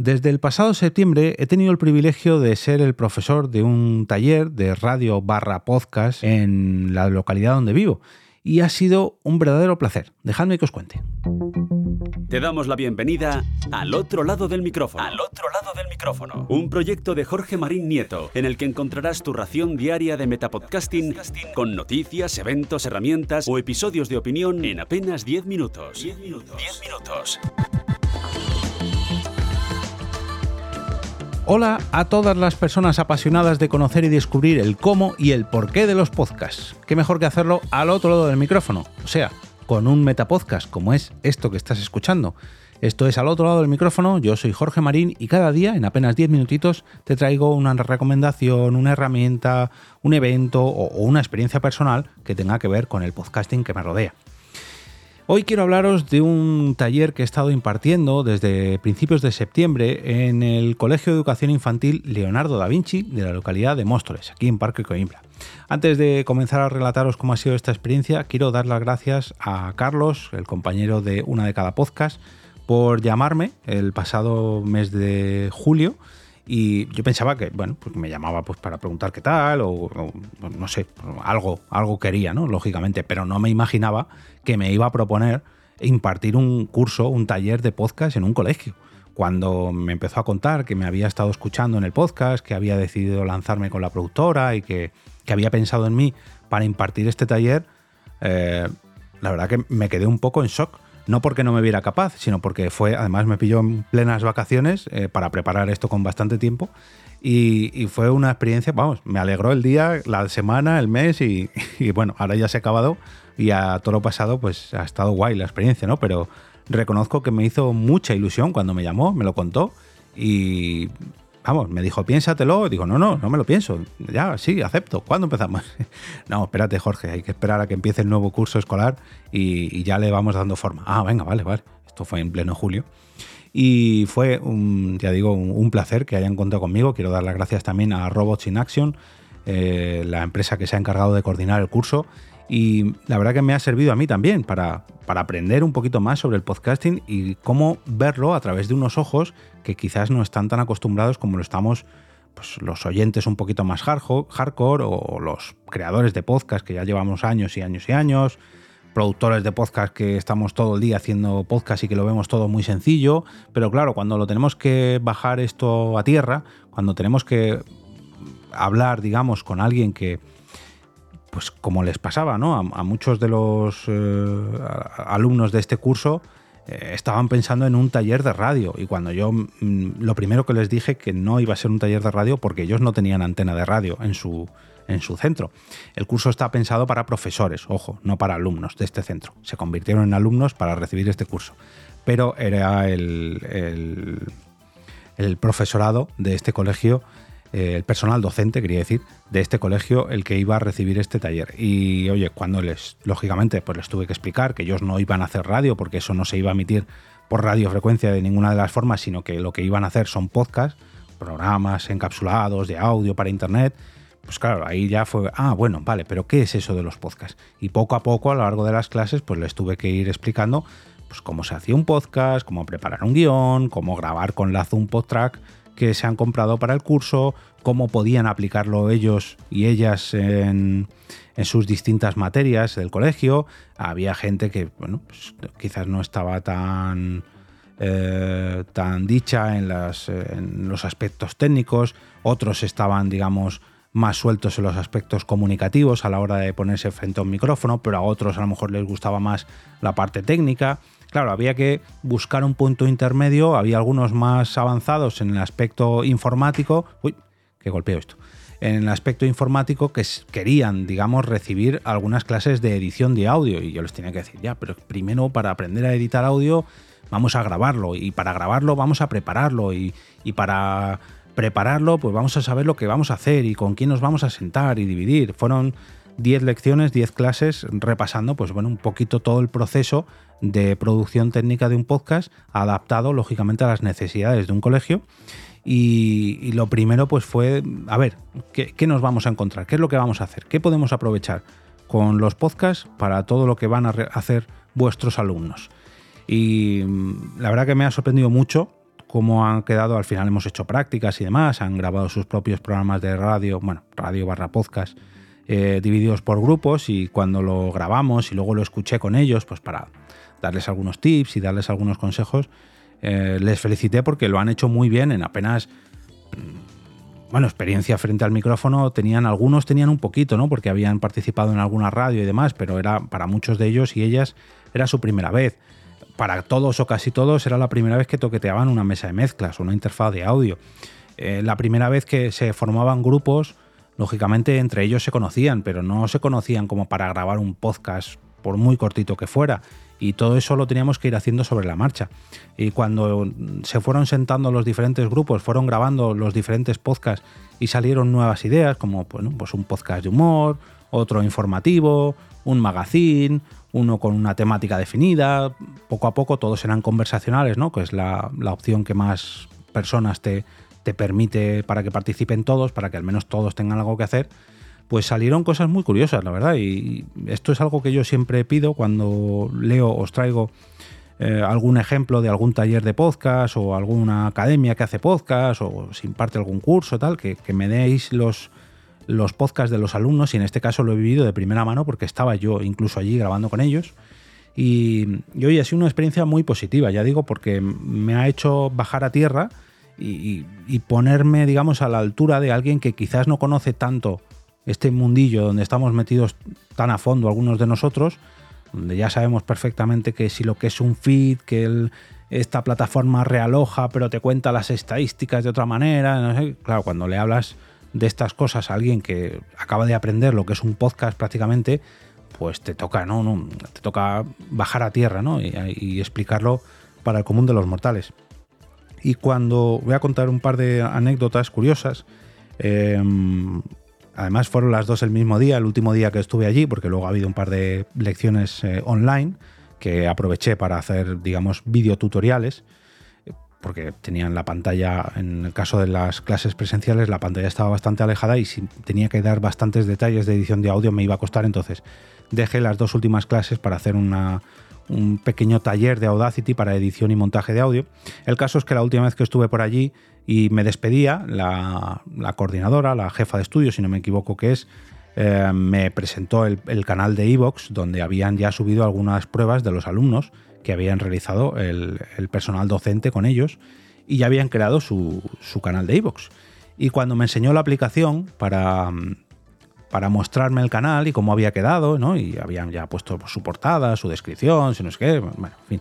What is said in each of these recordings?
Desde el pasado septiembre he tenido el privilegio de ser el profesor de un taller de radio barra podcast en la localidad donde vivo y ha sido un verdadero placer. Dejadme que os cuente. Te damos la bienvenida al otro lado del micrófono. Al otro lado del micrófono. Un proyecto de Jorge Marín Nieto, en el que encontrarás tu ración diaria de metapodcasting con noticias, eventos, herramientas o episodios de opinión en apenas 10 minutos. 10 minutos. 10 minutos. Hola a todas las personas apasionadas de conocer y descubrir el cómo y el porqué de los podcasts. Qué mejor que hacerlo al otro lado del micrófono, o sea, con un metapodcast como es esto que estás escuchando. Esto es al otro lado del micrófono, yo soy Jorge Marín y cada día, en apenas 10 minutitos, te traigo una recomendación, una herramienta, un evento o una experiencia personal que tenga que ver con el podcasting que me rodea. Hoy quiero hablaros de un taller que he estado impartiendo desde principios de septiembre en el Colegio de Educación Infantil Leonardo da Vinci de la localidad de Móstoles, aquí en Parque Coimbra. Antes de comenzar a relataros cómo ha sido esta experiencia, quiero dar las gracias a Carlos, el compañero de una de cada podcast, por llamarme el pasado mes de julio y yo pensaba que, bueno, pues me llamaba pues para preguntar qué tal, o, no sé, algo, algo quería, ¿no? Lógicamente, pero no me imaginaba que me iba a proponer impartir un curso, un taller de podcast en un colegio. Cuando me empezó a contar que me había estado escuchando en el podcast, que había decidido lanzarme con la productora y que, había pensado en mí para impartir este taller, eh, la verdad que me quedé un poco en shock no porque no me viera capaz, sino porque fue, además me pilló en plenas vacaciones eh, para preparar esto con bastante tiempo. Y, fue una experiencia, vamos, me alegró el día, la semana, el mes y, bueno, ahora ya se ha acabado y a todo lo pasado pues ha estado guay la experiencia, ¿no? Pero reconozco que me hizo mucha ilusión cuando me llamó, me lo contó y me dijo, piénsatelo. Digo, no, no, no me lo pienso. Ya, sí, acepto. ¿Cuándo empezamos? no, espérate, Jorge, hay que esperar a que empiece el nuevo curso escolar y, ya le vamos dando forma. Ah, venga, vale, vale. Esto fue en pleno julio. Y fue, un, ya digo, un, placer que hayan contado conmigo. Quiero dar las gracias también a Robots in Action, eh, la empresa que se ha encargado de coordinar el curso y la verdad que me ha servido a mí también para, para aprender un poquito más sobre el podcasting y cómo verlo a través de unos ojos que quizás no están tan acostumbrados como lo estamos pues, los oyentes un poquito más hardcore o los creadores de podcast que ya llevamos años y años y años, productores de podcast que estamos todo el día haciendo podcast y que lo vemos todo muy sencillo, pero claro, cuando lo tenemos que bajar esto a tierra, cuando tenemos que hablar, digamos, con alguien que, pues como les pasaba, ¿no? A, muchos de los eh, alumnos de este curso eh, estaban pensando en un taller de radio y cuando yo mm, lo primero que les dije que no iba a ser un taller de radio porque ellos no tenían antena de radio en su en su centro. El curso está pensado para profesores, ojo, no para alumnos de este centro. Se convirtieron en alumnos para recibir este curso, pero era el, el profesorado de este colegio eh, el personal docente, quería decir, de este colegio el que iba a recibir este taller. Y oye, cuando les, lógicamente, pues les tuve que explicar que ellos no iban a hacer radio porque eso no se iba a emitir por radiofrecuencia de ninguna de las formas, sino que lo que iban a hacer son podcasts, programas encapsulados de audio para internet. Pues claro, ahí ya fue, ah, bueno, vale, pero ¿qué es eso de los podcasts? Y poco a poco, a lo largo de las clases, pues les tuve que ir explicando pues cómo se hacía un podcast, cómo preparar un guion, cómo grabar con la Zoom PodTrack que se han comprado para el curso, cómo podían aplicarlo ellos y ellas en, sus distintas materias del colegio. Había gente que, bueno, pues, quizás no estaba tan, eh, tan dicha en, en los aspectos técnicos, otros estaban, digamos, más sueltos en los aspectos comunicativos a la hora de ponerse frente a un micrófono, pero a otros a lo mejor les gustaba más la parte técnica. Claro, había que buscar un punto intermedio, había algunos más avanzados en el aspecto informático. Uy, qué golpeo esto. En el aspecto informático que querían, digamos, recibir algunas clases de edición de audio. Y yo les tenía que decir, ya, pero primero para aprender a editar audio vamos a grabarlo. Y para grabarlo vamos a prepararlo. Y, y para prepararlo, pues vamos a saber lo que vamos a hacer y con quién nos vamos a sentar y dividir. Fueron 10 lecciones, 10 clases repasando, pues bueno, un poquito todo el proceso de producción técnica de un podcast adaptado lógicamente a las necesidades de un colegio. Y, lo primero pues fue, a ver, ¿qué, ¿qué, nos vamos a encontrar? ¿Qué es lo que vamos a hacer? ¿Qué podemos aprovechar con los podcasts para todo lo que van a hacer vuestros alumnos? Y mm, la verdad que me ha sorprendido mucho cómo han quedado, al final hemos hecho prácticas y demás, han grabado sus propios programas de radio, bueno, radio barra podcast, eh, divididos por grupos y cuando lo grabamos y luego lo escuché con ellos, pues para darles algunos tips y darles algunos consejos, eh, les felicité porque lo han hecho muy bien en apenas mm, bueno, experiencia frente al micrófono tenían, algunos tenían un poquito, ¿no? Porque habían participado en alguna radio y demás, pero era para muchos de ellos y ellas era su primera vez para todos o casi todos era la primera vez que toqueteaban una mesa de mezclas una interfaz de audio. Eh, la primera vez que se formaban grupos, lógicamente entre ellos se conocían, pero no se conocían como para grabar un podcast por muy cortito que fuera. Y todo eso lo teníamos que ir haciendo sobre la marcha. Y cuando se fueron sentando los diferentes grupos, fueron grabando los diferentes podcasts y salieron nuevas ideas, como pues un podcast de humor, otro informativo, un magazine, uno con una temática definida, poco a poco todos serán conversacionales, ¿no? que es la, opción que más personas te, te permite para que participen todos, para que al menos todos tengan algo que hacer, pues salieron cosas muy curiosas, la verdad. Y esto es algo que yo siempre pido cuando leo, os traigo eh, algún ejemplo de algún taller de podcast o alguna academia que hace podcast o se imparte algún curso, tal, que, que me deis los, los podcasts de los alumnos y en este caso lo he vivido de primera mano porque estaba yo incluso allí grabando con ellos. Y, hoy ha sido una experiencia muy positiva, ya digo, porque me ha hecho bajar a tierra y, ponerme, digamos, a la altura de alguien que quizás no conoce tanto este mundillo donde estamos metidos tan a fondo algunos de nosotros, donde ya sabemos perfectamente que si lo que es un feed, que esta plataforma realoja, pero te cuenta las estadísticas de otra manera, no sé, claro, cuando le hablas de estas cosas a alguien que acaba de aprender lo que es un podcast prácticamente, pues te toca, ¿no? no te toca bajar a tierra, ¿no? Y, explicarlo para el común de los mortales. Y cuando voy a contar un par de anécdotas curiosas, em, además fueron las dos el mismo día, el último día que estuve allí, porque luego ha habido un par de lecciones eh, online que aproveché para hacer, digamos, videotutoriales porque tenían la pantalla, en el caso de las clases presenciales, la pantalla estaba bastante alejada y si tenía que dar bastantes detalles de edición de audio me iba a costar, entonces dejé las dos últimas clases para hacer una, un pequeño taller de Audacity para edición y montaje de audio. El caso es que la última vez que estuve por allí y me despedía, la, coordinadora, la jefa de estudio, si no me equivoco que es, eh, me presentó el, el canal de Evox, donde habían ya subido algunas pruebas de los alumnos que habían realizado el, personal docente con ellos y ya habían creado su, canal de iVoox. Y cuando me enseñó la aplicación para, para mostrarme el canal y cómo había quedado, ¿no? y habían ya puesto su portada, su descripción, si no es qué, bueno, en fin,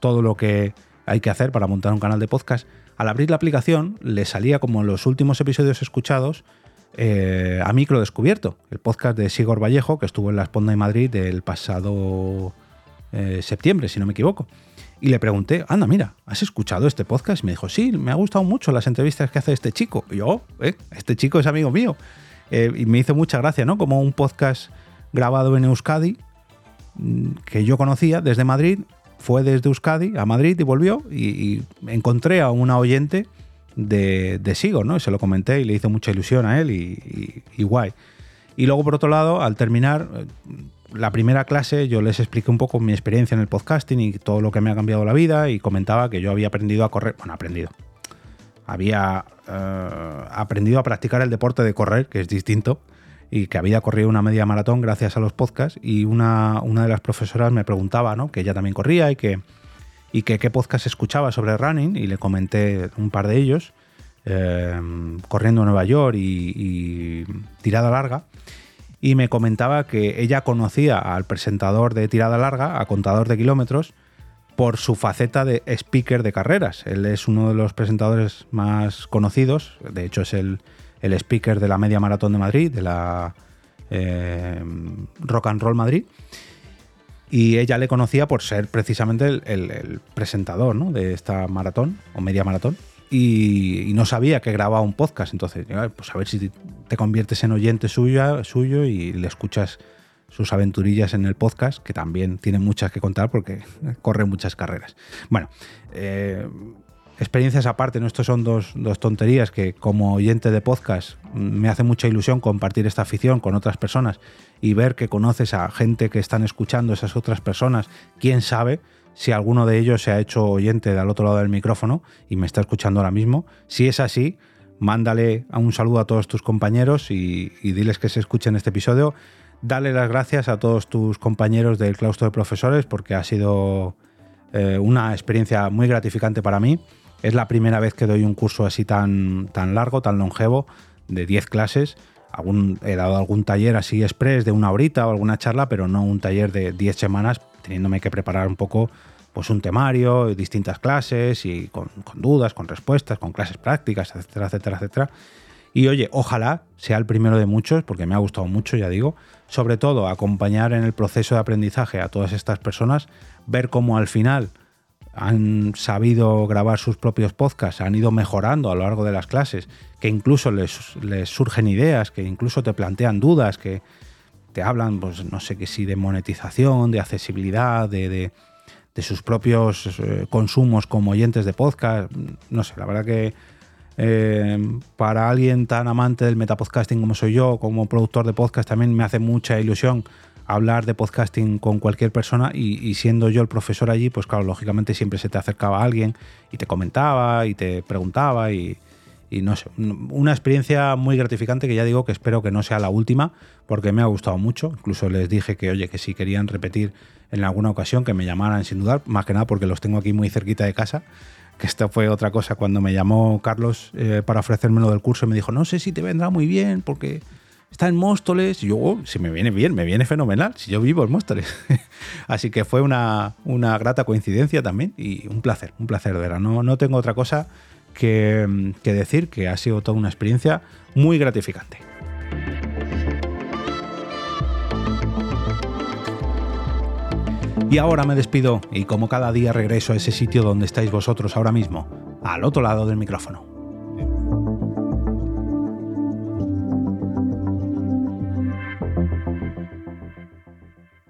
todo lo que hay que hacer para montar un canal de podcast, al abrir la aplicación le salía como los últimos episodios escuchados eh, a micro descubierto, el podcast de Sigor Vallejo, que estuvo en la Esponda de Madrid del pasado eh, septiembre, si no me equivoco. Y le pregunté, anda, mira, ¿has escuchado este podcast? Y me dijo, sí, me ha gustado mucho las entrevistas que hace este chico. Yo, eh, este chico es amigo mío. Eh, y me hizo mucha gracia, ¿no? Como un podcast grabado en Euskadi, mm, que yo conocía desde Madrid, fue desde Euskadi a Madrid y volvió. Y, encontré a una oyente de, de Sigo, ¿no? Y se lo comenté y le hizo mucha ilusión a él y, y guay. Y luego, por otro lado, al terminar, la primera clase yo les expliqué un poco mi experiencia en el podcasting y todo lo que me ha cambiado la vida y comentaba que yo había aprendido a correr, bueno, aprendido, había eh, aprendido a practicar el deporte de correr, que es distinto, y que había corrido una media maratón gracias a los podcasts y una, una de las profesoras me preguntaba, ¿no? Que ella también corría y que, y que qué podcast escuchaba sobre running y le comenté un par de ellos, eh, corriendo en Nueva York y tirada larga y me comentaba que ella conocía al presentador de tirada larga, a contador de kilómetros, por su faceta de speaker de carreras. Él es uno de los presentadores más conocidos, de hecho es el, speaker de la media maratón de Madrid, de la eh, Rock and Roll Madrid. Y ella le conocía por ser precisamente el, presentador de esta maratón o media maratón y, no sabía que grababa un podcast. Entonces, pues a ver si te conviertes en oyente suyo y le escuchas sus aventurillas en el podcast, que también tiene muchas que contar porque corre muchas carreras. Bueno, eh, experiencias aparte, ¿no? Estos son dos, dos, tonterías que como oyente de podcast me hace mucha ilusión compartir esta afición con otras personas y ver que conoces a gente que están escuchando esas otras personas, quién sabe, si alguno de ellos se ha hecho oyente del otro lado del micrófono y me está escuchando ahora mismo. Si es así, mándale un saludo a todos tus compañeros y, diles que se escuchen este episodio. Dale las gracias a todos tus compañeros del claustro de profesores porque ha sido eh, una experiencia muy gratificante para mí. Es la primera vez que doy un curso así tan, tan largo, tan longevo, de 10 clases. he dado algún taller así express de una horita o alguna charla, pero no un taller de 10 semanas, teniéndome que preparar un poco pues un temario, distintas clases y con, dudas, con respuestas, con clases prácticas, etcétera, etcétera, etcétera. Y oye, ojalá sea el primero de muchos, porque me ha gustado mucho, ya digo. Sobre todo, acompañar en el proceso de aprendizaje a todas estas personas, ver cómo al final han sabido grabar sus propios podcasts, han ido mejorando a lo largo de las clases, que incluso les, les surgen ideas, que incluso te plantean dudas, que te hablan, pues no sé qué si de monetización, de accesibilidad, de de sus propios eh, consumos como oyentes de podcast. No sé, la verdad que eh, para alguien tan amante del metapodcasting como soy yo, como productor de podcast, también me hace mucha ilusión hablar de podcasting con cualquier persona y, siendo yo el profesor allí, pues claro, lógicamente siempre se te acercaba alguien y te comentaba y te preguntaba y, y no sé, una experiencia muy gratificante que ya digo que espero que no sea la última porque me ha gustado mucho. Incluso les dije que, oye, que si querían repetir en alguna ocasión, que me llamaran sin dudar, más que nada porque los tengo aquí muy cerquita de casa. Que esto fue otra cosa cuando me llamó Carlos eh, para ofrecerme lo del curso. Me dijo, no sé si te vendrá muy bien porque está en Móstoles. Y yo, oh, si me viene bien, me viene fenomenal, si yo vivo en Móstoles. Así que fue una, una, grata coincidencia también y un placer, un placer de verdad. No, no tengo otra cosa que, decir que ha sido toda una experiencia muy gratificante. Y ahora me despido y como cada día regreso a ese sitio donde estáis vosotros ahora mismo, al otro lado del micrófono.